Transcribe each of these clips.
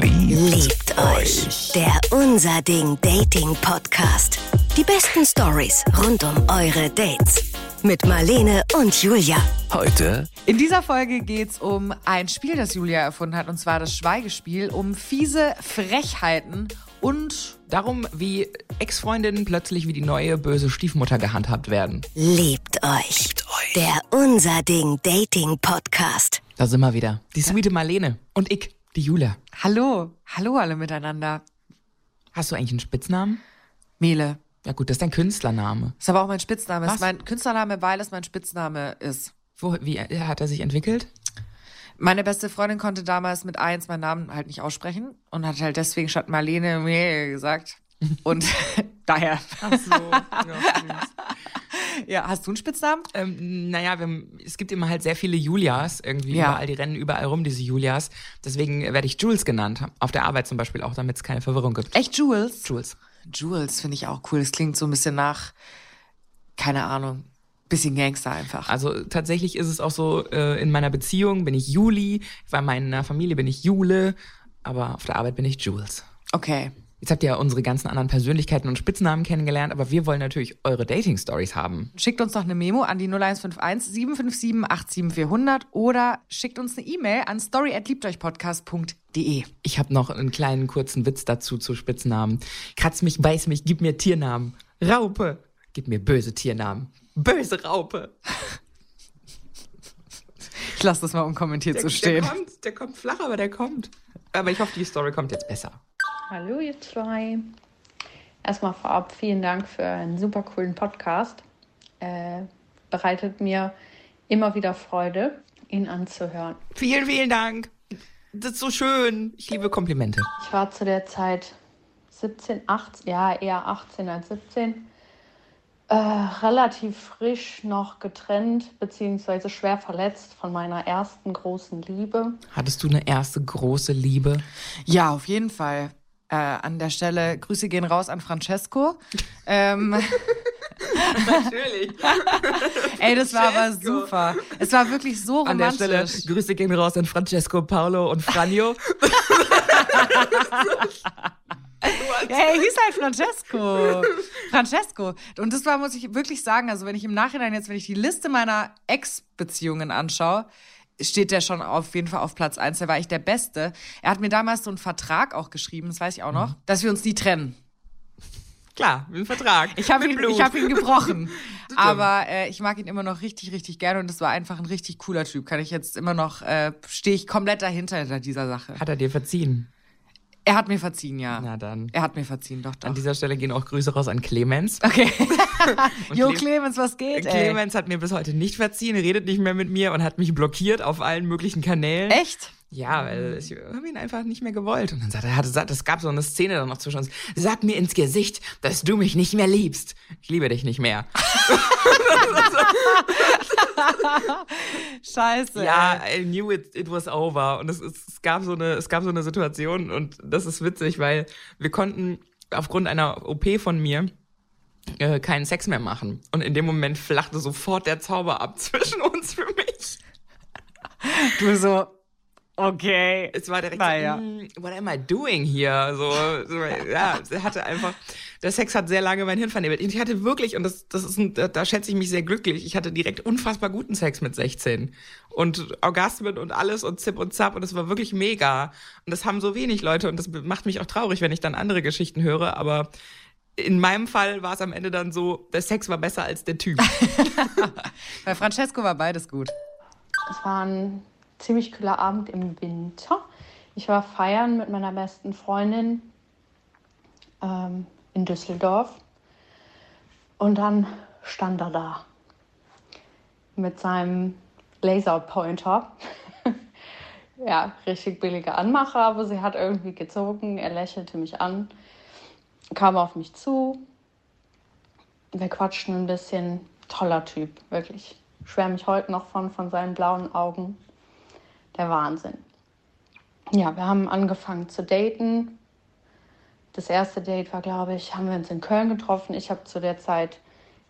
Liebt euch. Der Unser Ding Dating Podcast. Die besten Stories rund um eure Dates. Mit Marlene und Julia. Heute In dieser Folge geht's um ein Spiel, das Julia erfunden hat, und zwar das Schweigespiel, um fiese Frechheiten und Darum, wie Ex-Freundinnen plötzlich wie die neue böse Stiefmutter gehandhabt werden. Liebt euch. euch. Der Unser Ding Dating Podcast. Da sind wir wieder. Die sweete Marlene. Und ich, die Julia. Hallo, hallo alle miteinander. Hast du eigentlich einen Spitznamen? Mele. Ja gut, das ist dein Künstlername. Ist aber auch mein Spitzname. Was? Ist mein Künstlername, weil es mein Spitzname ist. Wo, wie hat er sich entwickelt? Meine beste Freundin konnte damals mit eins meinen Namen halt nicht aussprechen und hat halt deswegen statt Marlene Mele gesagt. Und daher. Ach so. Ja, hast du einen Spitznamen? ähm, naja, wir, es gibt immer halt sehr viele Julias irgendwie Ja. überall. Die rennen überall rum, diese Julias. Deswegen werde ich Jules genannt. Auf der Arbeit zum Beispiel auch, damit es keine Verwirrung gibt. Echt Jules? Jules. Jules finde ich auch cool. Das klingt so ein bisschen nach, keine Ahnung, bisschen Gangster einfach. Also tatsächlich ist es auch so, äh, in meiner Beziehung bin ich Juli, bei meiner Familie bin ich Jule, aber auf der Arbeit bin ich Jules. Okay. Jetzt habt ihr ja unsere ganzen anderen Persönlichkeiten und Spitznamen kennengelernt, aber wir wollen natürlich eure Dating-Stories haben. Schickt uns doch eine Memo an die 0151 757 87400 oder schickt uns eine E-Mail an story@liebteuchpodcast.de. Ich habe noch einen kleinen kurzen Witz dazu zu Spitznamen. Kratz mich, beiß mich, gib mir Tiernamen. Raupe, gib mir böse Tiernamen. Böse Raupe. Ich lasse das mal unkommentiert so stehen. Der kommt, der kommt flach, aber der kommt. Aber ich hoffe, die Story kommt jetzt besser. Hallo ihr zwei. Erstmal vorab vielen Dank für einen super coolen Podcast. Äh, bereitet mir immer wieder Freude, ihn anzuhören. Vielen, vielen Dank. Das ist so schön. Ich liebe Komplimente. Ich war zu der Zeit 17, 18, ja eher 18 als 17. Äh, relativ frisch noch getrennt, beziehungsweise schwer verletzt von meiner ersten großen Liebe. Hattest du eine erste große Liebe? Ja, auf jeden Fall. Äh, an der Stelle Grüße gehen raus an Francesco. ähm, Natürlich. ey, das war aber super. Es war wirklich so An der romantisch. Stelle Grüße gehen raus an Francesco, Paolo und Franjo. Ja, er hieß halt Francesco. Francesco. Und das war, muss ich wirklich sagen, also wenn ich im Nachhinein jetzt, wenn ich die Liste meiner Ex-Beziehungen anschaue, steht der schon auf jeden Fall auf Platz eins. Der war echt der Beste. Er hat mir damals so einen Vertrag auch geschrieben, das weiß ich auch noch, dass wir uns nie trennen. Klar, ein Vertrag. Ich habe ihn, ich hab ihn gebrochen. Aber äh, ich mag ihn immer noch richtig, richtig gerne und das war einfach ein richtig cooler Typ. Kann ich jetzt immer noch, äh, stehe ich komplett dahinter hinter dieser Sache. Hat er dir verziehen? Er hat mir verziehen, ja. Na dann. Er hat mir verziehen, doch, doch. An dieser Stelle gehen auch Grüße raus an Clemens. Okay. jo, Cle- Clemens, was geht, ey? Clemens hat mir bis heute nicht verziehen, redet nicht mehr mit mir und hat mich blockiert auf allen möglichen Kanälen. Echt? Ja, weil ich habe ihn einfach nicht mehr gewollt. Und dann sagt er, es gab so eine Szene dann noch zwischen uns. Sag mir ins Gesicht, dass du mich nicht mehr liebst. Ich liebe dich nicht mehr. Scheiße. Ja. I knew it, it was over. Und es, es, es, gab so eine, es gab so eine Situation und das ist witzig, weil wir konnten aufgrund einer OP von mir äh, keinen Sex mehr machen. Und in dem Moment flachte sofort der Zauber ab zwischen uns für mich. Du so, okay. Es war direkt Naja. so, mm, what am I doing here? So, so ja, hatte einfach, der Sex hat sehr lange mein Hirn vernebelt. Ich hatte wirklich, und das, das ist ein, da, da schätze ich mich sehr glücklich, ich hatte direkt unfassbar guten Sex mit 16. Und Orgasmen und alles und Zip und Zap und das war wirklich mega. Und das haben so wenig Leute und das macht mich auch traurig, wenn ich dann andere Geschichten höre, aber in meinem Fall war es am Ende dann so, der Sex war besser als der Typ. Bei Francesco war beides gut. Es war ein ziemlich kühler Abend im Winter. Ich war feiern mit meiner besten Freundin ähm, in Düsseldorf. Und dann stand er da mit seinem Laserpointer. ja, richtig billige Anmache, aber sie hat irgendwie gezogen. Er lächelte mich an, kam auf mich zu. Wir quatschten ein bisschen. Toller Typ, wirklich. Schwärme mich heute noch von, von seinen blauen Augen. Der Wahnsinn. Ja, wir haben angefangen zu daten. Das erste Date war, glaube ich, haben wir uns in Köln getroffen. Ich habe zu der Zeit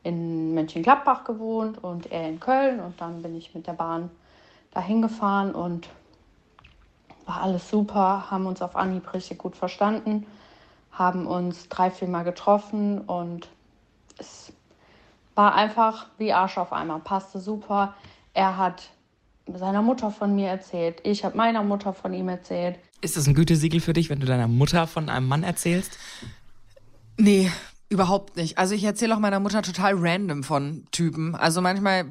in Mönchengladbach gewohnt und er in Köln. Und dann bin ich mit der Bahn dahin gefahren und war alles super, haben uns auf Anhieb richtig gut verstanden, haben uns drei, vier Mal getroffen und es war einfach wie Arsch auf einmal, passte super. Er hat seiner Mutter von mir erzählt, ich habe meiner Mutter von ihm erzählt. Ist das ein Gütesiegel für dich, wenn du deiner Mutter von einem Mann erzählst? Nee, überhaupt nicht. Also ich erzähle auch meiner Mutter total random von Typen. Also manchmal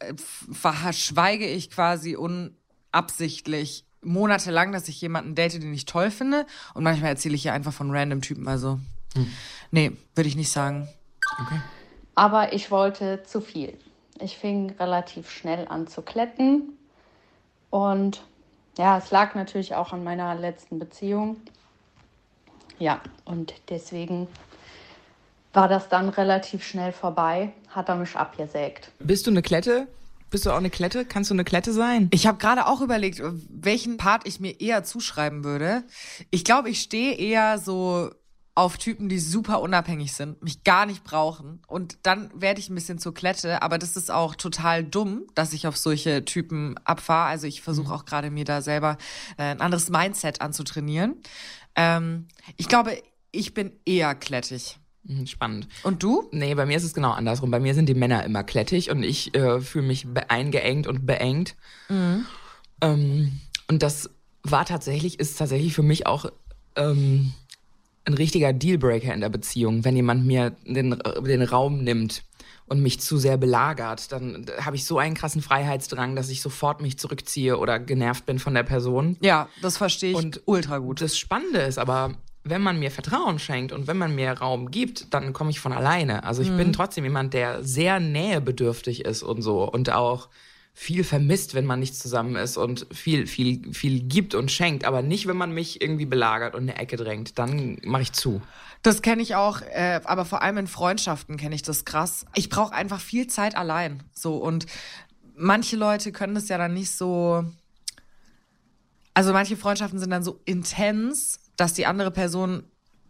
äh, verschweige ich quasi unabsichtlich monatelang, dass ich jemanden date, den ich toll finde. Und manchmal erzähle ich ihr einfach von random Typen. Also, hm. nee, würde ich nicht sagen. Okay. Aber ich wollte zu viel. Ich fing relativ schnell an zu kletten. Und ja, es lag natürlich auch an meiner letzten Beziehung. Ja, und deswegen war das dann relativ schnell vorbei, hat er mich abgesägt. Bist du eine Klette? Bist du auch eine Klette? Kannst du eine Klette sein? Ich habe gerade auch überlegt, welchen Part ich mir eher zuschreiben würde. Ich glaube, ich stehe eher so auf Typen, die super unabhängig sind, mich gar nicht brauchen. Und dann werde ich ein bisschen zur Klette. Aber das ist auch total dumm, dass ich auf solche Typen abfahre. Also ich versuche mhm. auch gerade mir da selber äh, ein anderes Mindset anzutrainieren. Ähm, ich glaube, ich bin eher klettig. Mhm, spannend. Und du? Nee, bei mir ist es genau andersrum. Bei mir sind die Männer immer klettig und ich äh, fühle mich eingeengt und beengt. Mhm. Ähm, und das war tatsächlich, ist tatsächlich für mich auch ähm, ein richtiger Dealbreaker in der Beziehung, wenn jemand mir den, den Raum nimmt und mich zu sehr belagert, dann habe ich so einen krassen Freiheitsdrang, dass ich sofort mich zurückziehe oder genervt bin von der Person. Ja, das verstehe ich und ultra gut. Das Spannende ist aber, wenn man mir Vertrauen schenkt und wenn man mir Raum gibt, dann komme ich von alleine. Also ich mhm. bin trotzdem jemand, der sehr nähebedürftig ist und so und auch viel vermisst, wenn man nicht zusammen ist und viel, viel, viel gibt und schenkt, aber nicht, wenn man mich irgendwie belagert und in eine Ecke drängt. Dann mache ich zu. Das kenne ich auch, äh, aber vor allem in Freundschaften kenne ich das krass. Ich brauche einfach viel Zeit allein. So und manche Leute können das ja dann nicht so. Also manche Freundschaften sind dann so intens, dass die andere Person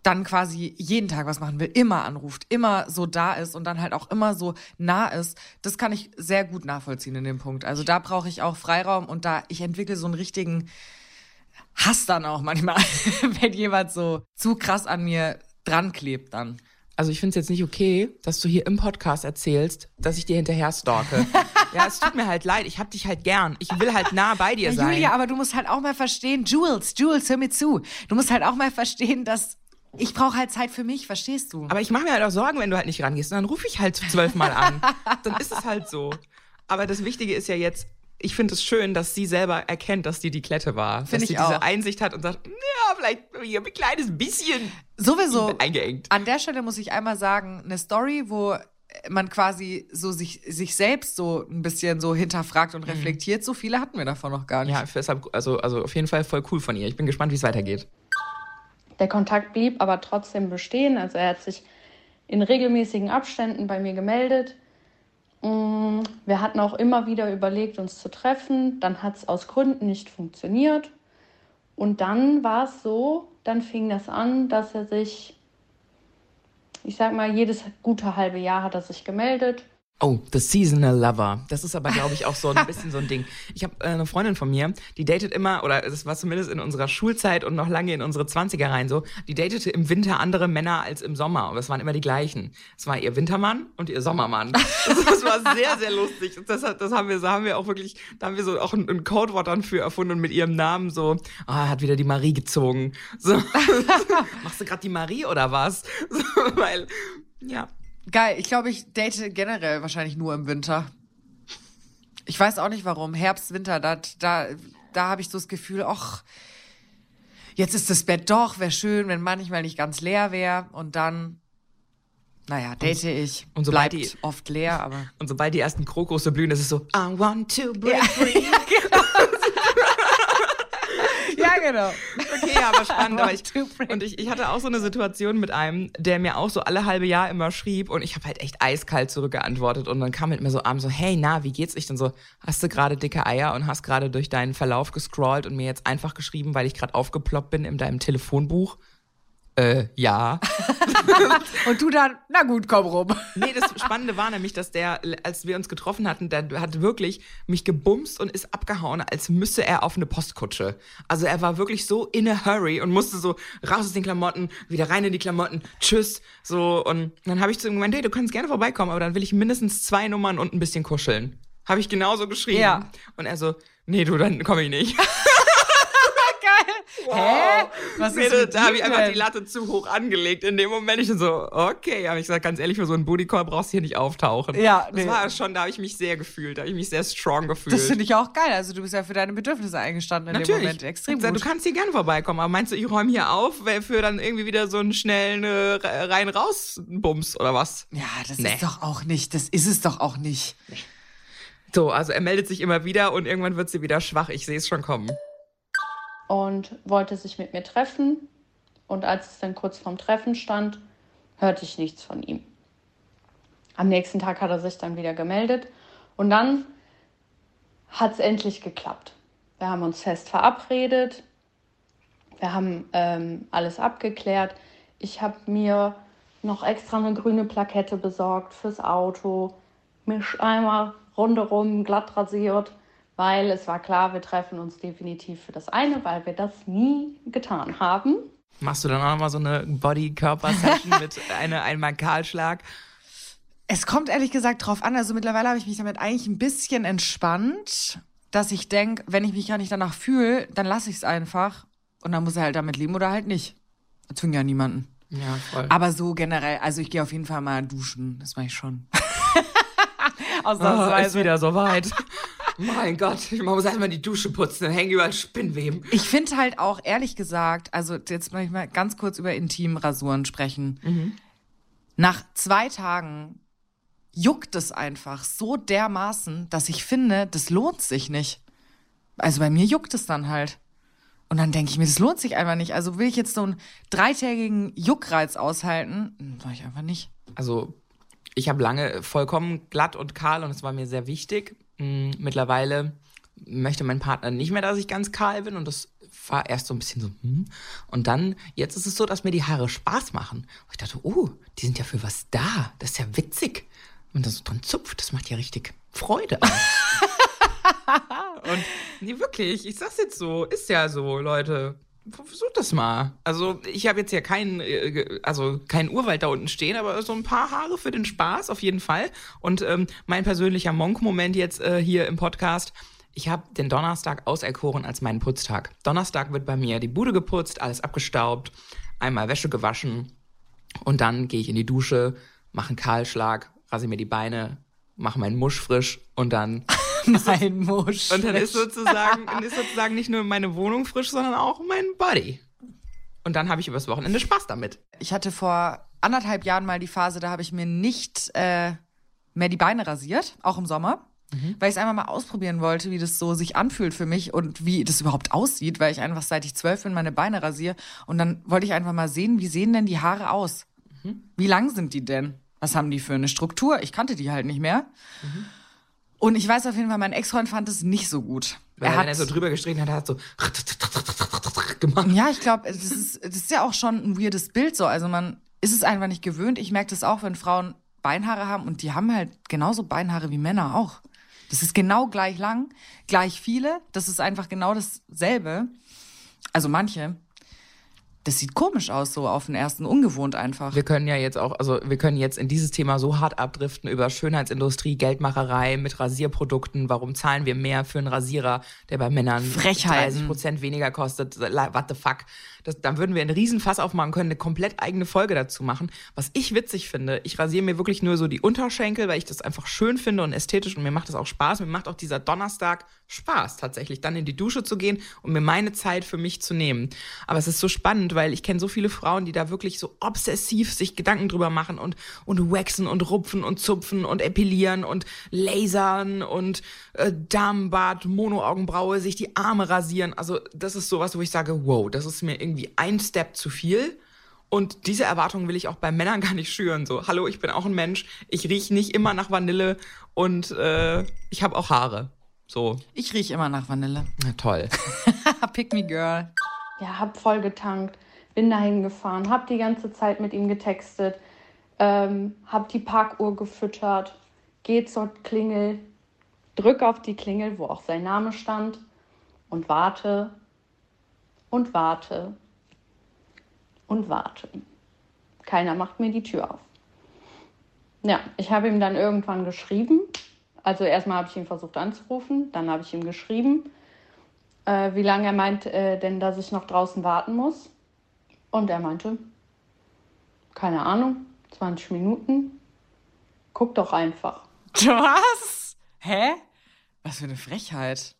dann quasi jeden Tag was machen will, immer anruft, immer so da ist und dann halt auch immer so nah ist, das kann ich sehr gut nachvollziehen in dem Punkt. Also da brauche ich auch Freiraum und da ich entwickle so einen richtigen Hass dann auch manchmal, wenn jemand so zu krass an mir dran klebt dann. Also ich finde es jetzt nicht okay, dass du hier im Podcast erzählst, dass ich dir hinterher stalke. ja, es tut mir halt leid. Ich hab dich halt gern. Ich will halt nah bei dir ja, sein. Julia, aber du musst halt auch mal verstehen, Jules, Jules, hör mir zu. Du musst halt auch mal verstehen, dass ich brauche halt Zeit für mich, verstehst du? Aber ich mache mir halt auch Sorgen, wenn du halt nicht rangehst. Und dann rufe ich halt zwölfmal an. dann ist es halt so. Aber das Wichtige ist ja jetzt, ich finde es schön, dass sie selber erkennt, dass die die Klette war. Find dass sie diese Einsicht hat und sagt, ja, vielleicht hier ein kleines bisschen Sowieso. Eingeengt. An der Stelle muss ich einmal sagen, eine Story, wo man quasi so sich, sich selbst so ein bisschen so hinterfragt und mhm. reflektiert. Mhm. So viele hatten wir davon noch gar nicht. Ja, deshalb, also, also auf jeden Fall voll cool von ihr. Ich bin gespannt, wie es weitergeht. Der Kontakt blieb aber trotzdem bestehen. Also er hat sich in regelmäßigen Abständen bei mir gemeldet. Mm, wir hatten auch immer wieder überlegt, uns zu treffen. Dann hat es aus Gründen nicht funktioniert. Und dann war es so, dann fing das an, dass er sich, ich sag mal, jedes gute halbe Jahr hat er sich gemeldet Oh, The Seasonal Lover. Das ist aber, glaube ich, auch so ein bisschen so ein Ding. Ich habe äh, eine Freundin von mir, die datet immer, oder das war zumindest in unserer Schulzeit und noch lange in unsere Zwanziger rein so, die datete im Winter andere Männer als im Sommer. Und das waren immer die gleichen. Es war ihr Wintermann und ihr Sommermann. Das, das war sehr, sehr lustig. Das, das haben wir, so haben wir auch wirklich, da haben wir so auch ein, ein Codewort dann für erfunden und mit ihrem Namen so, ah, oh, hat wieder die Marie gezogen. So, machst du gerade die Marie oder was? So, weil, ja, Geil. Ich glaube, ich date generell wahrscheinlich nur im Winter. Ich weiß auch nicht warum. Herbst, Winter, da, da, da habe ich so das Gefühl, ach, jetzt ist das Bett doch, wäre schön, wenn manchmal nicht ganz leer wäre. Und dann, naja, date ich. Und sobald bleibt die, oft leer, aber. Und sobald die ersten Krokusse blühen, ist es so, I want to break free. Ja, genau genau. Okay, aber spannend. aber ich, und ich, ich hatte auch so eine Situation mit einem, der mir auch so alle halbe Jahr immer schrieb und ich habe halt echt eiskalt zurückgeantwortet und dann kam mit mir so abends so, hey, na, wie geht's? Ich dann so, hast du gerade dicke Eier und hast gerade durch deinen Verlauf gescrollt und mir jetzt einfach geschrieben, weil ich gerade aufgeploppt bin in deinem Telefonbuch? Äh, ja. Und du dann, na gut, komm rum. Nee, das Spannende war nämlich, dass der, als wir uns getroffen hatten, der hat wirklich mich gebumst und ist abgehauen, als müsse er auf eine Postkutsche. Also er war wirklich so in a hurry und musste so raus aus den Klamotten, wieder rein in die Klamotten, tschüss, so. Und dann habe ich zu ihm gemeint, hey, du kannst gerne vorbeikommen, aber dann will ich mindestens zwei Nummern und ein bisschen kuscheln. Habe ich genauso geschrieben. Ja. Und er so, nee, du, dann komme ich nicht. Geil. Hä? Was Nee, ist da mit da habe ich einfach die Latte zu hoch angelegt. In dem Moment ich so, okay, habe ich gesagt, ganz ehrlich, für so einen Bootycall brauchst du hier nicht auftauchen. Ja, das nee. war schon, da habe ich mich sehr gefühlt, da habe ich mich sehr strong gefühlt. Das finde ich auch geil. Also du bist ja für deine Bedürfnisse eingestanden in Natürlich. dem Moment. Extrem hab gut. gesagt, Du kannst hier gerne vorbeikommen, aber meinst du, ich räume hier auf, weil für dann irgendwie wieder so einen schnellen äh, rein-raus-Bums oder was? ja, das Nee. ist doch auch nicht. Das ist es doch auch nicht. So, also er meldet sich immer wieder und irgendwann wird sie wieder schwach. Ich sehe es schon kommen. Und wollte sich mit mir treffen. Und als es dann kurz vorm Treffen stand, hörte ich nichts von ihm. Am nächsten Tag hat er sich dann wieder gemeldet und dann hat es endlich geklappt. Wir haben uns fest verabredet, wir haben ähm, alles abgeklärt. Ich habe mir noch extra eine grüne Plakette besorgt fürs Auto, mich einmal rundherum glatt rasiert, weil es war klar, wir treffen uns definitiv für das eine, weil wir das nie getan haben. Machst du dann auch nochmal so eine Body-Körper-Session mit einer, einmal Kahlschlag? Es kommt ehrlich gesagt drauf an. Also mittlerweile habe ich mich damit eigentlich ein bisschen entspannt, dass ich denke, wenn ich mich gar nicht danach fühle, dann lasse ich es einfach. Und dann muss er halt damit leben oder halt nicht. Das zwingt ja niemanden. Ja, voll. Aber so generell, also ich gehe auf jeden Fall mal duschen. Das mache ich schon. Oh, ist Ausnahmsweise. wieder soweit. Mein Gott, man muss erstmal die Dusche putzen, dann hängen überall Spinnweben. Ich finde halt auch, ehrlich gesagt, also jetzt möchte ich mal ganz kurz über Intimrasuren sprechen. Nach zwei Tagen juckt es einfach so dermaßen, dass ich finde, das lohnt sich nicht. Also bei mir juckt es dann halt. Und dann denke ich mir, das lohnt sich einfach nicht. Also will ich jetzt so einen dreitägigen Juckreiz aushalten? Hm, Mach ich einfach nicht. Also, ich habe lange vollkommen glatt und kahl und es war mir sehr wichtig. Mm, Mittlerweile möchte mein Partner nicht mehr, dass ich ganz kahl bin und das war erst so ein bisschen so, hm. Und dann, jetzt ist es so, dass mir die Haare Spaß machen. Und ich dachte, oh, die sind ja für was da. Das ist ja witzig. Und das so dran zupft, das macht ja richtig Freude. und nee, wirklich, ich sag's jetzt so, ist ja so, Leute. Versucht das mal. Also ich habe jetzt ja keinen, äh, also keinen Urwald da unten stehen, aber so ein paar Haare für den Spaß auf jeden Fall. Und ähm, mein persönlicher Monk-Moment jetzt äh, hier im Podcast. Ich habe den Donnerstag auserkoren als meinen Putztag. Donnerstag wird bei mir die Bude geputzt, alles abgestaubt, einmal Wäsche gewaschen und dann gehe ich in die Dusche, mache einen Kahlschlag, rasiere mir die Beine, mache meinen Musch frisch und dann Mein Musch. und dann ist sozusagen, dann ist sozusagen nicht nur meine Wohnung frisch, sondern auch mein Body. Und dann habe ich übers Wochenende Spaß damit. Ich hatte vor anderthalb Jahren mal die Phase, da habe ich mir nicht äh, mehr die Beine rasiert, auch im Sommer, weil ich es einfach mal ausprobieren wollte, wie das so sich anfühlt für mich und wie das überhaupt aussieht, weil ich einfach seit ich zwölf bin meine Beine rasiere. Und dann wollte ich einfach mal sehen, wie sehen denn die Haare aus? Wie lang sind die denn? Was haben die für eine Struktur? Ich kannte die halt nicht mehr. Und ich weiß auf jeden Fall, mein Ex-Freund fand es nicht so gut. Weil er, wenn er so drüber gestrichen hat, hat so gemacht. Ja, ich glaube, das ist, das ist ja auch schon ein weirdes Bild so. Also man ist es einfach nicht gewöhnt. Ich merke das auch, wenn Frauen Beinhaare haben und die haben halt genauso Beinhaare wie Männer auch. Das ist genau gleich lang, gleich viele. Das ist einfach genau dasselbe. Also manche. Das sieht komisch aus, so auf den ersten, ungewohnt einfach. Wir können ja jetzt auch, also wir können jetzt in dieses Thema so hart abdriften über Schönheitsindustrie, Geldmacherei mit Rasierprodukten. Warum zahlen wir mehr für einen Rasierer, der bei Männern Frechheiten. 30 Prozent weniger kostet? What the fuck? Das, dann würden wir einen riesen Fass aufmachen können, eine komplett eigene Folge dazu machen. Was ich witzig finde, ich rasiere mir wirklich nur so die Unterschenkel, weil ich das einfach schön finde und ästhetisch und mir macht das auch Spaß. Mir macht auch dieser Donnerstag Spaß tatsächlich, dann in die Dusche zu gehen und mir meine Zeit für mich zu nehmen. Aber es ist so spannend, weil ich kenne so viele Frauen, die da wirklich so obsessiv sich Gedanken drüber machen und, und waxen und rupfen und zupfen und epilieren und lasern und äh, Damenbart, Monoaugenbraue, sich die Arme rasieren. Also das ist sowas, wo ich sage, wow, das ist mir irgendwie ein Step zu viel. Und diese Erwartungen will ich auch bei Männern gar nicht schüren. So, hallo, ich bin auch ein Mensch. Ich rieche nicht immer nach Vanille und äh, ich habe auch Haare. So, Ich rieche immer nach Vanille. na toll. Pick me girl. ja, hab voll getankt, bin dahin gefahren, hab die ganze Zeit mit ihm getextet, ähm, hab die Parkuhr gefüttert, geh zur Klingel, drück auf die Klingel, wo auch sein Name stand und warte und warte und warte. Keiner macht mir die Tür auf. Ja, ich habe ihm dann irgendwann geschrieben. Also erstmal habe ich ihn versucht anzurufen, dann habe ich ihm geschrieben, äh, wie lange er meint äh, denn, dass ich noch draußen warten muss. Und er meinte, keine Ahnung, 20 Minuten. Guck doch einfach. Was? Hä? Was für eine Frechheit.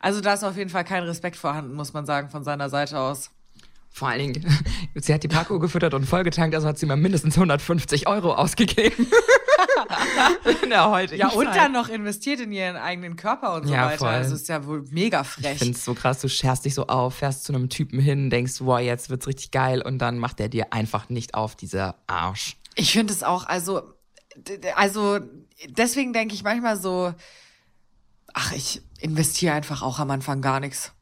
Also da ist auf jeden Fall kein Respekt vorhanden, muss man sagen, von seiner Seite aus. Vor allen Dingen, sie hat die Parkuhr gefüttert und vollgetankt, also hat sie mal mindestens 150 Euro ausgegeben. in der heutigen ja, und Zeit. dann noch investiert in ihren eigenen Körper und so ja, weiter. Voll. Also ist ja wohl mega frech. Ich finde es so krass, du scherst dich so auf, fährst zu einem Typen hin, denkst, wow, jetzt wird's richtig geil und dann macht er dir einfach nicht auf, dieser Arsch. Ich finde es auch, also, also deswegen denke ich manchmal so, ach, ich investiere einfach auch am Anfang gar nichts.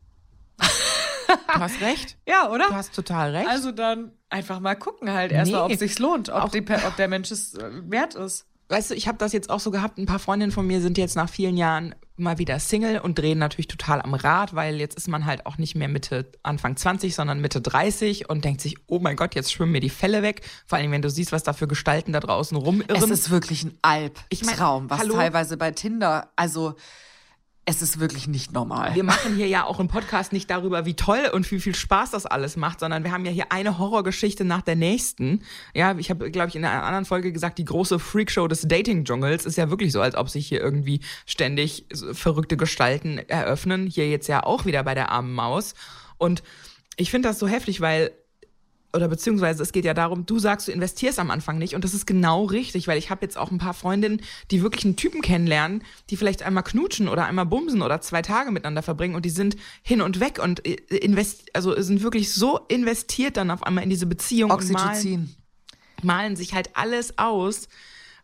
Du hast recht. ja, oder? Du hast total recht. Also dann einfach mal gucken halt erstmal, nee, ob es sich lohnt, ob, die, ob der Mensch es äh, wert ist. Weißt du, ich habe das jetzt auch so gehabt, ein paar Freundinnen von mir sind jetzt nach vielen Jahren mal wieder Single und drehen natürlich total am Rad, weil jetzt ist man halt auch nicht mehr Mitte, Anfang 20, sondern Mitte 30 und denkt sich, oh mein Gott, jetzt schwimmen mir die Fälle weg. Vor allem, wenn du siehst, was da für Gestalten da draußen rumirren. Es ist wirklich ein Albtraum, ich mein, was hallo? teilweise bei Tinder, also es ist wirklich nicht normal. Wir machen hier ja auch im Podcast nicht darüber, wie toll und wie viel Spaß das alles macht, sondern wir haben ja hier eine Horrorgeschichte nach der nächsten. Ja, ich habe, glaube ich, in einer anderen Folge gesagt, die große Freakshow des Dating-Dschungels ist ja wirklich so, als ob sich hier irgendwie ständig verrückte Gestalten eröffnen. Hier jetzt ja auch wieder bei der armen Maus. Und ich finde das so heftig, weil oder beziehungsweise es geht ja darum, du sagst, du investierst am Anfang nicht und das ist genau richtig, weil ich habe jetzt auch ein paar Freundinnen, die wirklich einen Typen kennenlernen, die vielleicht einmal knutschen oder einmal bumsen oder zwei Tage miteinander verbringen und die sind hin und weg und äh, invest also sind wirklich so investiert dann auf einmal in diese Beziehung Oxytocin. malen, malen sich halt alles aus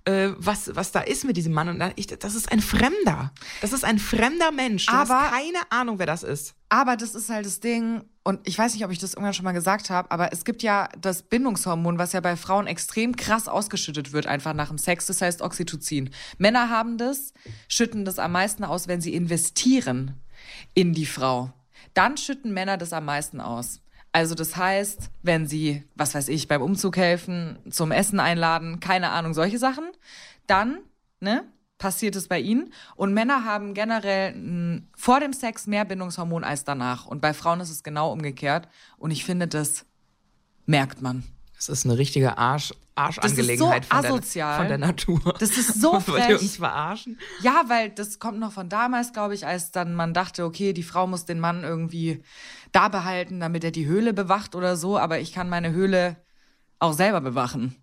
äh, was, was da ist mit diesem Mann. Und ich, das ist ein Fremder. Das ist ein fremder Mensch. Du aber, hast keine Ahnung, wer das ist. Aber das ist halt das Ding, und ich weiß nicht, ob ich das irgendwann schon mal gesagt habe, aber es gibt ja das Bindungshormon, was ja bei Frauen extrem krass ausgeschüttet wird, einfach nach dem Sex. Das heißt Oxytocin. Männer haben das, schütten das am meisten aus, wenn sie investieren in die Frau. Dann schütten Männer das am meisten aus. Also das heißt, wenn sie, was weiß ich, beim Umzug helfen, zum Essen einladen, keine Ahnung, solche Sachen, dann, ne, passiert es bei ihnen. Und Männer haben generell m, vor dem Sex mehr Bindungshormon als danach. Und bei Frauen ist es genau umgekehrt. Und ich finde, das merkt man. Das ist eine richtige Arsch, Arschangelegenheit so von, der, von, der, Natur. Das ist so frech. Wollt uns verarschen? Ja, weil das kommt noch von damals, glaube ich, als dann man dachte, okay, die Frau muss den Mann irgendwie da behalten, damit er die Höhle bewacht oder so. Aber ich kann meine Höhle auch selber bewachen.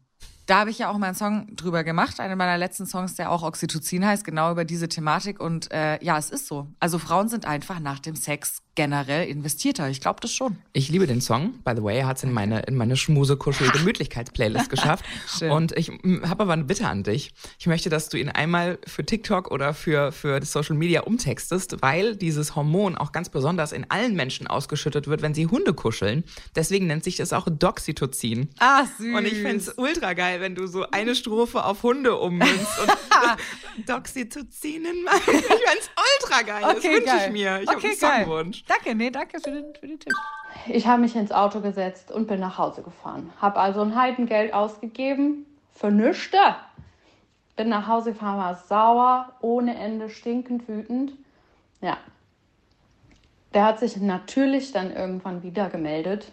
Da habe ich ja auch mal einen Song drüber gemacht, einer meiner letzten Songs, der auch Oxytocin heißt, genau über diese Thematik. Und äh, ja, es ist so. Also Frauen sind einfach nach dem Sex generell investierter. Ich glaube das schon. Ich liebe den Song. By the way, er hat es in meine, in meine schmuse kuschel gemütlichkeits-Playlist geschafft. Und ich habe aber eine Bitte an dich. Ich möchte, dass du ihn einmal für TikTok oder für, für Social Media umtextest, weil dieses Hormon auch ganz besonders in allen Menschen ausgeschüttet wird, wenn sie Hunde kuscheln. Deswegen nennt sich das auch Doxytocin. Ah, süß. Und ich finde es ultra geil, wenn du so eine Strophe auf Hunde ummünzt und Doxytocin in meinem. Ich finde es ultra geil. Okay, das wünsche ich mir. Ich okay, habe einen Songwunsch. Danke, nee, danke für den, für den Tipp. Ich habe mich ins Auto gesetzt und bin nach Hause gefahren. Habe also ein Heidengeld ausgegeben für. Bin nach Hause gefahren, war sauer, ohne Ende, stinkend wütend. Ja. Der hat sich natürlich dann irgendwann wieder gemeldet.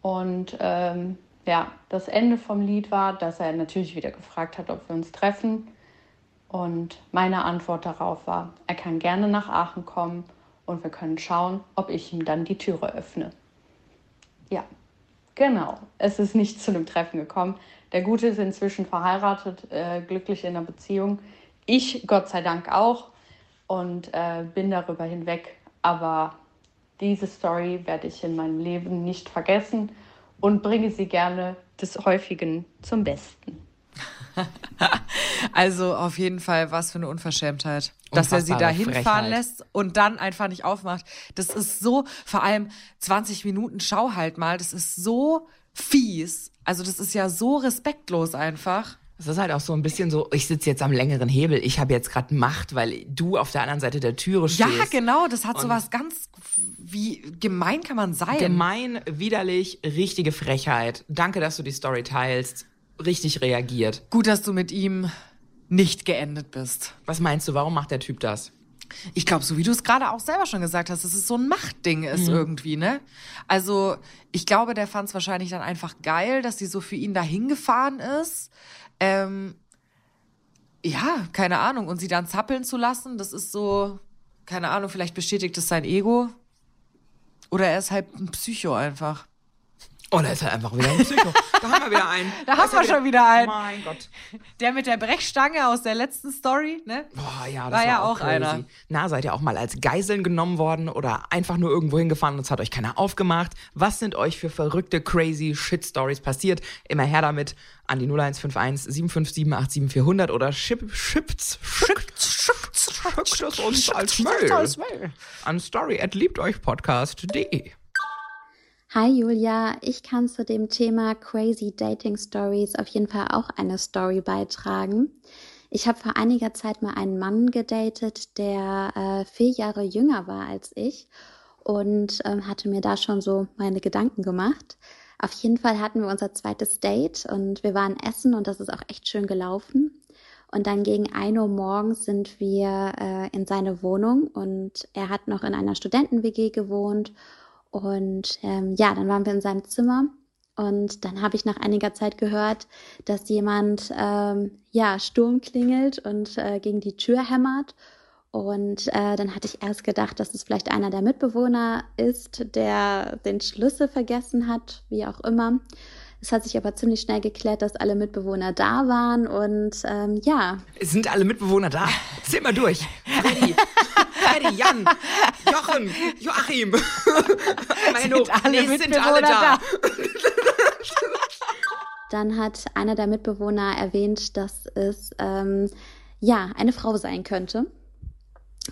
Und ähm, ja, das Ende vom Lied war, dass er natürlich wieder gefragt hat, ob wir uns treffen. Und meine Antwort darauf war, er kann gerne nach Aachen kommen und wir können schauen, ob ich ihm dann die Türe öffne. Ja, genau. Es ist nicht zu einem Treffen gekommen. Der Gute ist inzwischen verheiratet, äh, glücklich in einer Beziehung. Ich, Gott sei Dank, auch und äh, bin darüber hinweg. Aber diese Story werde ich in meinem Leben nicht vergessen und bringe sie gerne des Häufigen zum Besten. Also auf jeden Fall, was für eine Unverschämtheit. Dass er sie da hinfahren lässt und dann einfach nicht aufmacht. Das ist so, vor allem 20 Minuten Schau halt mal, das ist so fies. Also das ist ja so respektlos einfach. Es ist halt auch so ein bisschen so, ich sitze jetzt am längeren Hebel, ich habe jetzt gerade Macht, weil du auf der anderen Seite der Türe stehst. Ja, genau, das hat so was ganz, wie gemein kann man sein? Gemein, widerlich, richtige Frechheit. Danke, dass du die Story teilst. Richtig reagiert. Gut, dass du mit ihm nicht geendet bist. Was meinst du, warum macht der Typ das? Ich glaube, so wie du es gerade auch selber schon gesagt hast, dass es so ein Machtding ist irgendwie, ne? Also, ich glaube, der fand es wahrscheinlich dann einfach geil, dass sie so für ihn dahin gefahren ist. Ähm, ja, keine Ahnung. Und sie dann zappeln zu lassen, das ist so, keine Ahnung, vielleicht bestätigt es sein Ego. Oder er ist halt ein Psycho einfach. Oh, da ist halt einfach wieder ein Psycho. da haben wir wieder einen. Da haben ist wir er schon wieder einen. Mein Gott. Der mit der Brechstange aus der letzten Story, ne? Boah, ja, das War war, ja auch crazy. einer. Na, seid ihr auch mal als Geiseln genommen worden oder einfach nur irgendwo hingefahren und es hat euch keiner aufgemacht? Was sind euch für verrückte, crazy Shit-Stories passiert? Immer her damit an die 0151 757 87400 oder ship, shipt's, schickt, schickt, schickt es uns als Mail an story at liebteuchpodcast.de. Hi Julia, ich kann zu dem Thema Crazy Dating Stories auf jeden Fall auch eine Story beitragen. Ich habe vor einiger Zeit mal einen Mann gedatet, der äh, vier Jahre jünger war als ich und ähm, hatte mir da schon so meine Gedanken gemacht. Auf jeden Fall hatten wir unser zweites Date und wir waren essen und das ist auch echt schön gelaufen. Und dann gegen 1 Uhr morgens sind wir äh, in seine Wohnung und er hat noch in einer Studenten-WG gewohnt. Und ähm, ja, dann waren wir in seinem Zimmer und dann habe ich nach einiger Zeit gehört, dass jemand ähm, ja Sturm klingelt und äh, gegen die Tür hämmert. Und äh, dann hatte ich erst gedacht, dass es vielleicht einer der Mitbewohner ist, der den Schlüssel vergessen hat, wie auch immer. Es hat sich aber ziemlich schnell geklärt, dass alle Mitbewohner da waren und ähm, ja, Es sind alle Mitbewohner da. Zähl mal durch. Freddy, Freddy, Jan, Jochen, Joachim. Menno, Sind alle nee, sind alle da. Dann hat einer der Mitbewohner erwähnt, dass es ähm, ja eine Frau sein könnte.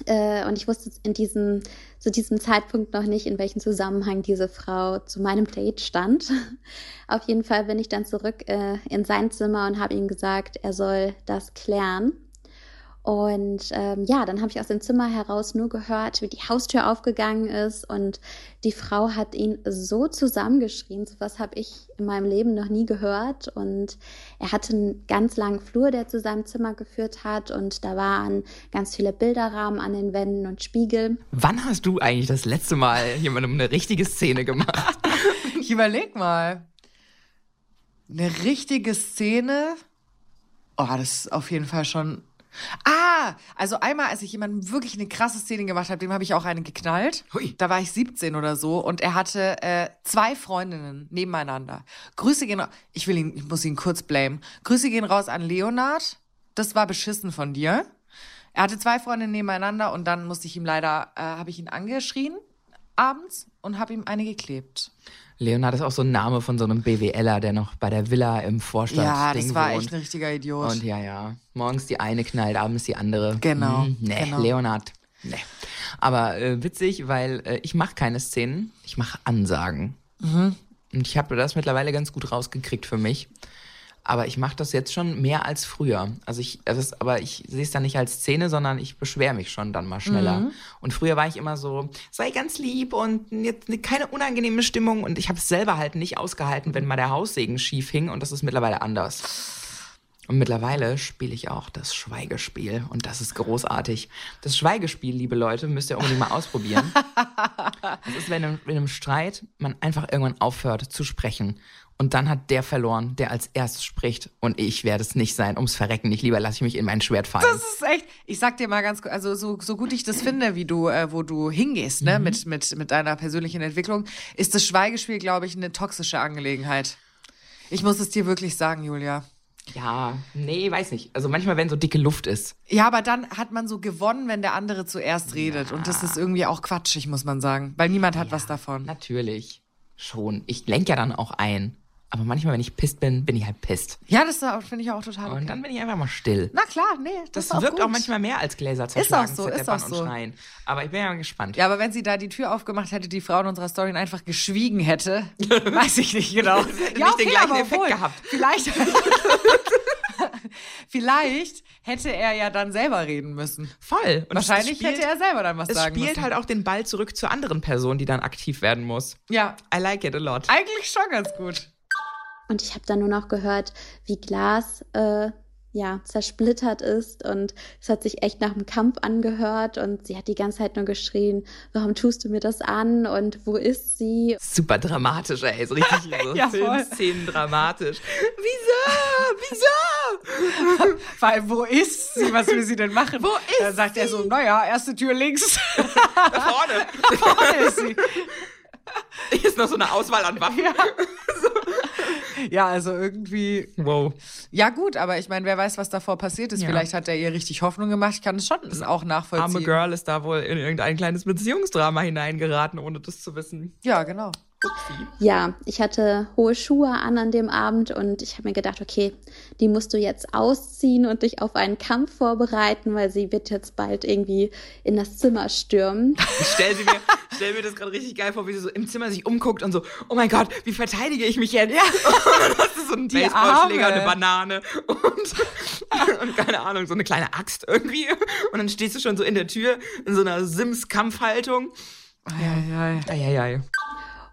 Äh, und ich wusste in diesem, zu diesem Zeitpunkt noch nicht, in welchem Zusammenhang diese Frau zu meinem Date stand. Auf jeden Fall bin ich dann zurück äh, in sein Zimmer und habe ihm gesagt, er soll das klären. Und ähm, ja, dann habe ich aus dem Zimmer heraus nur gehört, wie die Haustür aufgegangen ist und die Frau hat ihn so zusammengeschrien. So was habe ich in meinem Leben noch nie gehört. Und er hatte einen ganz langen Flur, der zu seinem Zimmer geführt hat. Und da waren ganz viele Bilderrahmen an den Wänden und Spiegel. Wann hast du eigentlich das letzte Mal jemandem eine richtige Szene gemacht? Ich überleg mal. Eine richtige Szene. Oh, das ist auf jeden Fall schon. Ah, also einmal, als ich jemandem wirklich eine krasse Szene gemacht habe, dem habe ich auch eine geknallt. Hui. Da war ich 17 oder so und er hatte äh, zwei Freundinnen nebeneinander. Grüße gehen, ich will ihn, ich muss ihn kurz blamen. Grüße gehen raus an Leonard. Das war beschissen von dir. Er hatte zwei Freundinnen nebeneinander und dann musste ich ihm leider, äh, habe ich ihn angeschrien abends und habe ihm eine geklebt. Leonard ist auch so ein Name von so einem BWLer, der noch bei der Villa im Vorstand Ja, das Ding war wohnt. echt ein richtiger Idiot. Und ja, ja. Morgens die eine knallt, abends die andere. Genau, Hm, nee, genau. Leonard. Nee. Aber äh, witzig, weil äh, ich mache keine Szenen, ich mache Ansagen. Mhm. Und ich habe das mittlerweile ganz gut rausgekriegt für mich. Aber ich mache das jetzt schon mehr als früher. Also ich, es ist, aber ich sehe es dann nicht als Szene, sondern ich beschwere mich schon dann mal schneller. Mhm. Und früher war ich immer so, sei ganz lieb und jetzt keine unangenehme Stimmung. Und ich habe es selber halt nicht ausgehalten, wenn mal der Haussegen schief hing. Und das ist mittlerweile anders. Und mittlerweile spiele ich auch das Schweigespiel und das ist großartig. Das Schweigespiel, liebe Leute, müsst ihr unbedingt mal ausprobieren. Das ist, wenn in einem Streit man einfach irgendwann aufhört zu sprechen und dann hat der verloren, der als erstes spricht und ich werde es nicht sein, ums Verrecken nicht. Lieber lasse ich mich in mein Schwert fallen. Das ist echt, ich sag dir mal ganz kurz, also so, so gut ich das finde, wie du, äh, wo du hingehst, ne, mit, mit, mit deiner persönlichen Entwicklung, ist das Schweigespiel, glaube ich, eine toxische Angelegenheit. Ich muss es dir wirklich sagen, Julia. Ja, nee, weiß nicht. Also manchmal, wenn so dicke Luft ist. Ja, aber dann hat man so gewonnen, wenn der andere zuerst redet. Und das ist irgendwie auch quatschig, muss man sagen. Weil niemand hat was davon. Natürlich. Schon. Ich lenke ja dann auch ein. Aber manchmal, wenn ich pisst bin, bin ich halt pisst. Ja, das finde ich auch total okay. Und dann bin ich einfach mal still. Na klar, nee, das, Das, ist auch wirkt gut. auch manchmal mehr als Gläser zerschlagen, Ist auch so, ist auch und so. schreien. Aber ich bin ja gespannt. Ja, aber wenn sie da die Tür aufgemacht hätte, die Frau in unserer Story einfach geschwiegen hätte, weiß ich nicht genau. hätte nicht den gleichen Effekt gehabt. Vielleicht, vielleicht hätte er ja dann selber reden müssen. Voll. Und Wahrscheinlich es spielt, hätte er selber dann was Es sagen spielt müssen. halt auch den Ball zurück zur anderen Person, die dann aktiv werden muss. ja, I like it a lot. eigentlich schon ganz gut. Und ich habe dann nur noch gehört, wie Glas äh, ja zersplittert ist und es hat sich echt nach einem Kampf angehört und sie hat die ganze Zeit nur geschrien, warum tust du mir das an und wo ist sie? Super dramatisch, ey. So richtig so Ja, voll. Filmszenen dramatisch. Wieso? Wieso? Allem, wo ist sie? Was will sie denn machen? Wo ist Dann sagt er so, naja, erste Tür links. Da vorne. Vorne ist sie. Hier ist noch so eine Auswahl an Waffen. Ja. Ja, also irgendwie Wow. Ja, gut, aber ich meine, wer weiß, was davor passiert ist. Ja. Vielleicht hat er ihr richtig Hoffnung gemacht. Ich kann es schon auch nachvollziehen. Arme Girl ist da wohl in irgendein kleines Beziehungsdrama hineingeraten, ohne das zu wissen. Ja, genau. Ja, ich hatte hohe Schuhe an an dem Abend und ich habe mir gedacht, okay, die musst du jetzt ausziehen und dich auf einen Kampf vorbereiten, weil sie wird jetzt bald irgendwie in das Zimmer stürmen. Stell sie mir, stell mir das gerade richtig geil vor, wie sie so im Zimmer sich umguckt und so, oh mein Gott, wie verteidige ich mich jetzt? Ja. Und hast du so Die Baseballschläger, eine Banane und, und keine Ahnung, so eine kleine Axt irgendwie. Und dann stehst du schon so in der Tür in so einer Sims-Kampfhaltung. Ja, ja. Eieiei.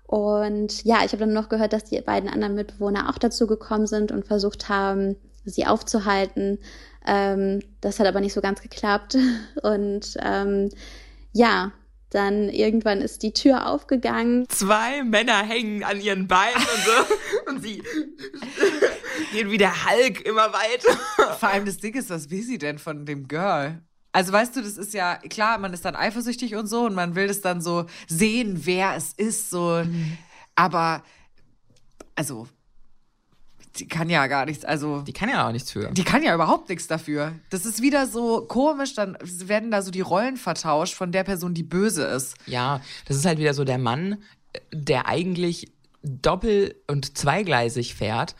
Und ja, ich habe dann noch gehört, dass die beiden anderen Mitbewohner auch dazu gekommen sind und versucht haben, sie aufzuhalten. Ähm, das hat aber nicht so ganz geklappt. Und ähm, ja, dann irgendwann ist die Tür aufgegangen. Zwei Männer hängen an ihren Beinen und so. Und sie gehen wie der Hulk immer weiter. Vor allem das Ding ist, was will sie denn von dem Girl? Also weißt du, das ist ja klar, man ist dann eifersüchtig und so und man will das dann so sehen, wer es ist, so. Aber also die kann ja gar nichts. Also Die kann ja auch nichts für. Die kann ja überhaupt nichts dafür. Das ist wieder so komisch, dann werden da so die Rollen vertauscht von der Person, die böse ist. Ja, das ist halt wieder so der Mann, der eigentlich doppel- und zweigleisig fährt.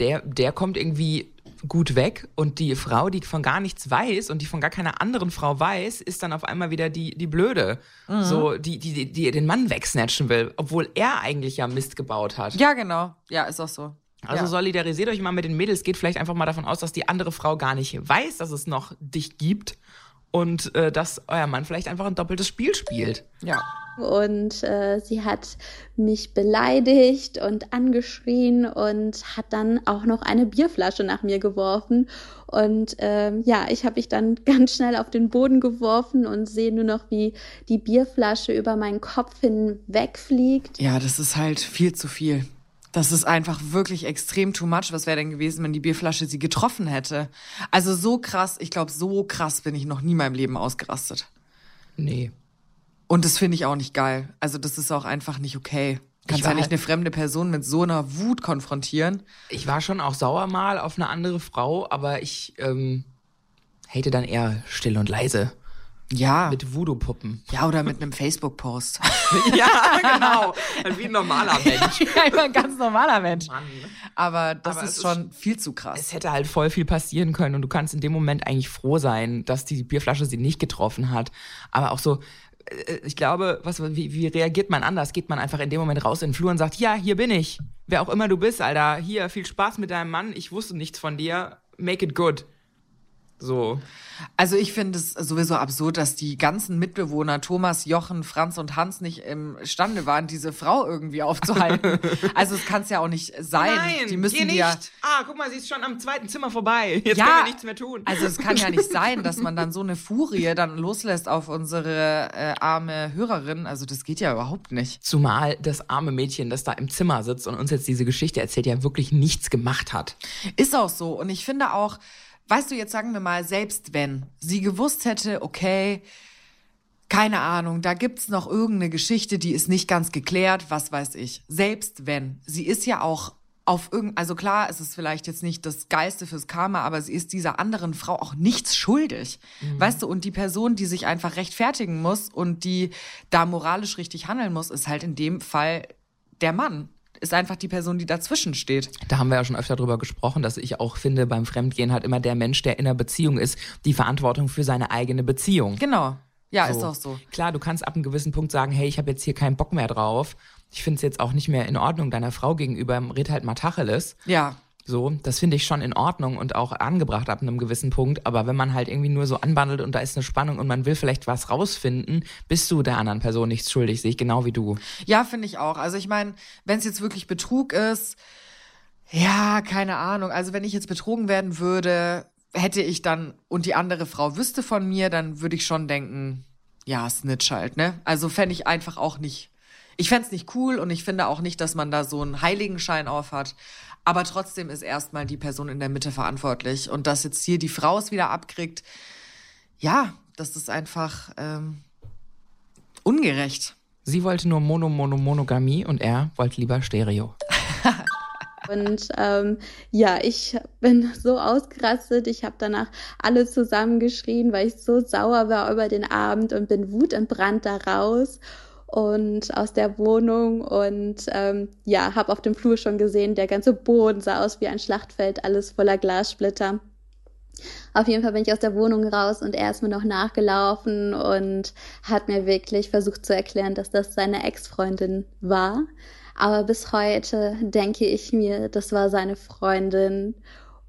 Der, der kommt irgendwie gut weg und die Frau, die von gar nichts weiß und die von gar keiner anderen Frau weiß, ist dann auf einmal wieder die, die Blöde. So, die, die, die, die den Mann wegsnatchen will, obwohl er eigentlich ja Mist gebaut hat. Ja, genau. Ja, ist auch so. Also ja. solidarisiert euch mal mit den Mädels, geht vielleicht einfach mal davon aus, dass die andere Frau gar nicht weiß, dass es noch dich gibt und äh, dass euer Mann vielleicht einfach ein doppeltes Spiel spielt. Ja. Und äh, sie hat mich beleidigt und angeschrien und hat dann auch noch eine Bierflasche nach mir geworfen. Und ähm, ja, ich habe mich dann ganz schnell auf den Boden geworfen und sehe nur noch, wie die Bierflasche über meinen Kopf hinwegfliegt. Ja, das ist halt viel zu viel. Das ist einfach wirklich extrem too much. Was wäre denn gewesen, wenn die Bierflasche sie getroffen hätte? Also so krass, ich glaube, so krass bin ich noch nie in meinem Leben ausgerastet. Nee. Und das finde ich auch nicht geil. Also das ist auch einfach nicht okay. Kannst ja nicht halt- eine fremde Person mit so einer Wut konfrontieren. Ich war schon auch sauer mal auf eine andere Frau, aber ich ähm, hate dann eher still und leise. Ja. Mit Voodoo-Puppen. ja, oder mit einem Facebook-Post. ja, genau. Wie ein normaler Mensch. ja, ein ganz normaler Mensch. Mann. Aber das Aber ist es ist- schon viel zu krass. Es hätte halt voll viel passieren können und du kannst in dem Moment eigentlich froh sein, dass die Bierflasche sie nicht getroffen hat. Aber auch so, ich glaube, was, wie, wie reagiert man anders? Geht man einfach in dem Moment raus in den Flur und sagt, ja, hier bin ich. Wer auch immer du bist, Alter, hier, viel Spaß mit deinem Mann, ich wusste nichts von dir, make it good. So. Also ich finde es sowieso absurd, dass die ganzen Mitbewohner Thomas, Jochen, Franz und Hans nicht imstande waren, diese Frau irgendwie aufzuhalten. also es kann es ja auch nicht sein. die müssen die ja. nicht. Ah, guck mal, sie ist schon am zweiten Zimmer vorbei. Jetzt Ja, können wir nichts mehr tun. Also es kann ja nicht sein, dass man dann so eine Furie dann loslässt auf unsere äh, arme Hörerin. Also das geht ja überhaupt nicht. Zumal das arme Mädchen, das da im Zimmer sitzt und uns jetzt diese Geschichte erzählt, ja wirklich nichts gemacht hat. Ist auch so. Und ich finde auch, weißt du, jetzt sagen wir mal, selbst wenn sie gewusst hätte, okay, keine Ahnung, da gibt's noch irgendeine Geschichte, die ist nicht ganz geklärt, was weiß ich. Selbst wenn. Sie ist ja auch auf irgend, also klar, es ist vielleicht jetzt nicht das Geiste fürs Karma, aber sie ist dieser anderen Frau auch nichts schuldig. Weißt du, und die Person, die sich einfach rechtfertigen muss und die da moralisch richtig handeln muss, ist halt in dem Fall der Mann. Ist einfach die Person, die dazwischen steht. Da haben wir ja schon öfter drüber gesprochen, dass ich auch finde, beim Fremdgehen hat immer der Mensch, der in einer Beziehung ist, die Verantwortung für seine eigene Beziehung. Genau. Ja, so. ist auch so. Klar, du kannst ab einem gewissen Punkt sagen, hey, ich habe jetzt hier keinen Bock mehr drauf. Ich finde es jetzt auch nicht mehr in Ordnung deiner Frau gegenüber, red halt mal Tacheles. Ja. So, das finde ich schon in Ordnung und auch angebracht ab einem gewissen Punkt. Aber wenn man halt irgendwie nur so anbandelt und da ist eine Spannung und man will vielleicht was rausfinden, bist du der anderen Person nichts schuldig, sehe ich genau wie du. Ja, finde ich auch. Also ich meine, wenn es jetzt wirklich Betrug ist, ja, keine Ahnung. Also wenn ich jetzt betrogen werden würde, hätte ich dann und die andere Frau wüsste von mir, dann würde ich schon denken, ja, Snitch halt, ne? Also fände ich einfach auch nicht. Ich fände es nicht cool und ich finde auch nicht, dass man da so einen Heiligenschein auf hat. Aber trotzdem ist erstmal die Person in der Mitte verantwortlich. Und dass jetzt hier die Frau es wieder abkriegt, ja, das ist einfach ähm, ungerecht. Sie wollte nur Mono, Mono, Monogamie und er wollte lieber Stereo. Und ähm, ja, ich bin so ausgerastet. Ich habe danach alle zusammengeschrien, weil ich so sauer war über den Abend und bin wutentbrannt da raus und aus der Wohnung und ähm, ja, habe auf dem Flur schon gesehen, der ganze Boden sah aus wie ein Schlachtfeld, alles voller Glassplitter. Auf jeden Fall bin ich aus der Wohnung raus und er ist mir noch nachgelaufen und hat mir wirklich versucht zu erklären, dass das seine Ex-Freundin war. Aber bis heute denke ich mir, das war seine Freundin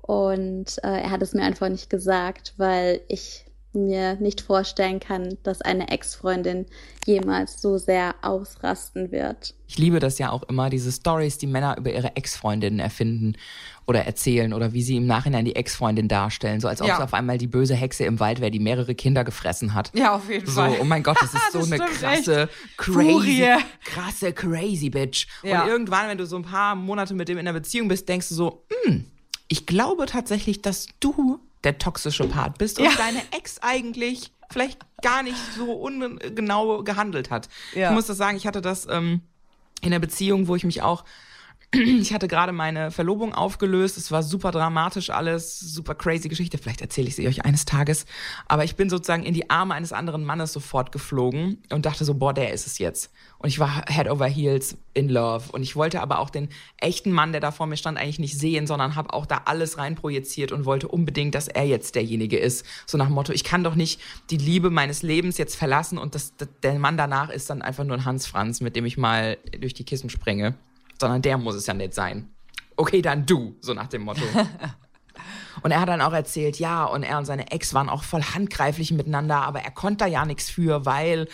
und äh, er hat es mir einfach nicht gesagt, weil ich mir nicht vorstellen kann, dass eine Ex-Freundin jemals so sehr ausrasten wird. Ich liebe das ja auch immer, diese Stories, die Männer über ihre Ex-Freundinnen erfinden oder erzählen oder wie sie im Nachhinein die Ex-Freundin darstellen, so als ob ja. es auf einmal die böse Hexe im Wald wäre, die mehrere Kinder gefressen hat. Ja, auf jeden so, Fall. Oh mein Gott, das ist so das eine krasse, echt. crazy, Furie. krasse, crazy Bitch. Ja. Und irgendwann, wenn du so ein paar Monate mit dem in einer Beziehung bist, denkst du so, hm, ich glaube tatsächlich, dass du der toxische Part bist und ja. deine Ex eigentlich vielleicht gar nicht so ungenau gehandelt hat. Ja. Ich muss das sagen, ich hatte das ähm, in der Beziehung, wo ich mich auch ich hatte gerade meine Verlobung aufgelöst. Es war super dramatisch alles, super crazy Geschichte. Vielleicht erzähle ich sie euch eines Tages. Aber ich bin sozusagen in die Arme eines anderen Mannes sofort geflogen und dachte so, boah, der ist es jetzt. Und ich war head over heels in love. Und ich wollte aber auch den echten Mann, der da vor mir stand, eigentlich nicht sehen, sondern habe auch da alles reinprojiziert und wollte unbedingt, dass er jetzt derjenige ist. So nach dem Motto, ich kann doch nicht die Liebe meines Lebens jetzt verlassen und das, der Mann danach ist dann einfach nur ein Hans Franz, mit dem ich mal durch die Kissen springe sondern der muss es ja nicht sein. Okay, dann du, so nach dem Motto. Und er hat dann auch erzählt, ja, und er und seine Ex waren auch voll handgreiflich miteinander, aber er konnte da ja nichts für, weil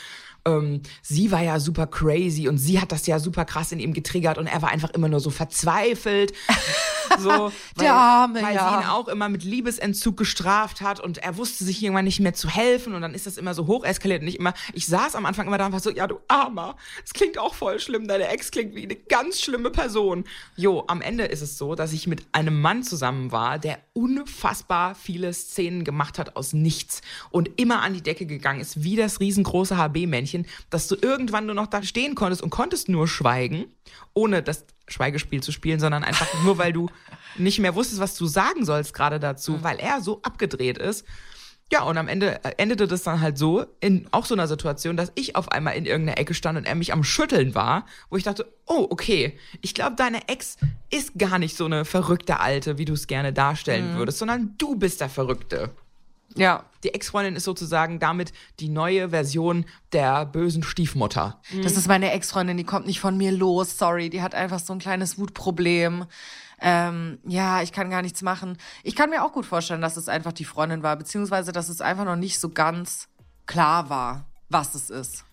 ähm, sie war ja super crazy und sie hat das ja super krass in ihm getriggert und er war einfach immer nur so verzweifelt. So, weil, Der Arme, weil ja. sie ihn auch immer mit Liebesentzug gestraft hat und er wusste sich irgendwann nicht mehr zu helfen und dann ist das immer so hoch eskaliert und ich immer, ich saß am Anfang immer da und war so, ja du Armer, es klingt auch voll schlimm, deine Ex klingt wie eine ganz schlimme Person. Jo, am Ende ist es so, dass ich mit einem Mann zusammen war, der unfassbar viele Szenen gemacht hat aus nichts und immer an die Decke gegangen ist, wie das riesengroße HB-Männchen Mädchen, dass du irgendwann nur noch da stehen konntest und konntest nur schweigen, ohne das Schweigespiel zu spielen, sondern einfach nur, weil du nicht mehr wusstest, was du sagen sollst gerade dazu, mhm. weil er so abgedreht ist. Ja, und am Ende äh, endete das dann halt so, in auch so einer Situation, dass ich auf einmal in irgendeiner Ecke stand und er mich am Schütteln war, wo ich dachte, oh, okay, ich glaube, deine Ex ist gar nicht so eine verrückte Alte, wie du es gerne darstellen mhm. würdest, sondern du bist der Verrückte. Ja, die Ex-Freundin ist sozusagen damit die neue Version der bösen Stiefmutter. Das ist meine Ex-Freundin, die kommt nicht von mir los, sorry. Die hat einfach so ein kleines Wutproblem. Ähm, ja, ich kann gar nichts machen. Ich kann mir auch gut vorstellen, dass es einfach die Freundin war, beziehungsweise dass es einfach noch nicht so ganz klar war, was es ist.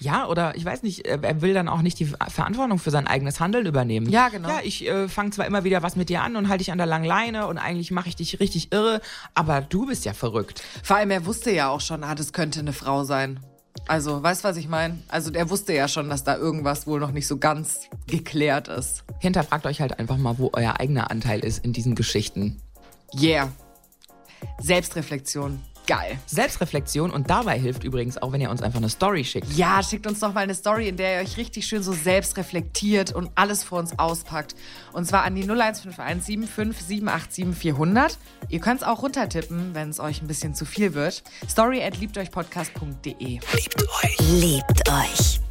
Ja, oder ich weiß nicht, äh, er will dann auch nicht die Verantwortung für sein eigenes Handeln übernehmen. Ja, genau. Ja, ich äh, fange zwar immer wieder was mit dir an und halte dich an der langen Leine und eigentlich mache ich dich richtig irre, aber du bist ja verrückt. Vor allem, er wusste ja auch schon, ah, das könnte eine Frau sein. Also, weißt du, was ich meine? Also, er wusste ja schon, dass da irgendwas wohl noch nicht so ganz geklärt ist. Hinterfragt euch halt einfach mal, wo euer eigener Anteil ist in diesen Geschichten. Yeah. Selbstreflexion. Geil. Selbstreflexion und dabei hilft übrigens auch, wenn ihr uns einfach eine Story schickt. Ja, schickt uns doch mal eine Story, in der ihr euch richtig schön so selbst reflektiert und alles vor uns auspackt. Und zwar an die 0151 75 787 400. Ihr könnt es auch runtertippen, wenn es euch ein bisschen zu viel wird. Story at liebteuchpodcast.de. Liebt euch. Liebt euch.